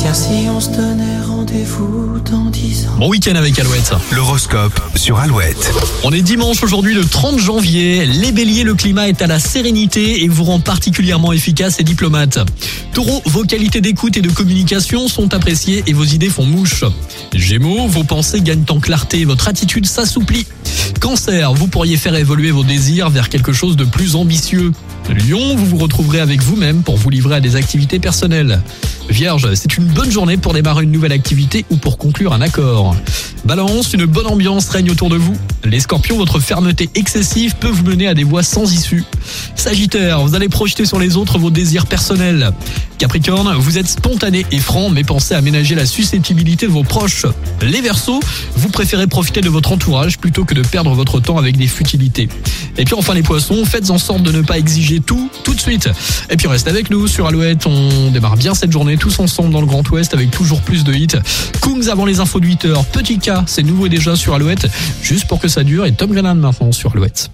Tiens, si on se donnait rendez-vous dans 10 ans. Bon week-end avec Alouette. L'horoscope sur Alouette. On est dimanche aujourd'hui le 30 janvier. Les béliers, le climat est à la sérénité et vous rend particulièrement efficace et diplomate. Taureau, vos qualités d'écoute et de communication sont appréciées et vos idées font mouche. Gémeaux, vos pensées gagnent en clarté, votre attitude s'assouplit. Cancer, vous pourriez faire évoluer vos désirs vers quelque chose de plus ambitieux. Lion, vous vous retrouverez avec vous-même pour vous livrer à des activités personnelles. Vierge, c'est une bonne journée pour démarrer une nouvelle activité ou pour conclure un accord. Balance, une bonne ambiance règne autour de vous. Les scorpions, votre fermeté excessive peut vous mener à des voies sans issue. Sagittaire, vous allez projeter sur les autres vos désirs personnels. Capricorne, vous êtes spontané et franc, mais pensez à ménager la susceptibilité de vos proches. Les Verseaux, vous préférez profiter de votre entourage plutôt que de perdre votre temps avec des futilités. Et puis enfin les Poissons, faites en sorte de ne pas exiger tout tout de suite. Et puis reste avec nous sur Alouette, on démarre bien cette journée tous ensemble dans le Grand Ouest avec toujours plus de hits. Kungs avant les infos de 8h, Petit K, c'est nouveau et déjà sur Alouette, juste pour que ça dure et Tom Grennan maintenant sur Alouette.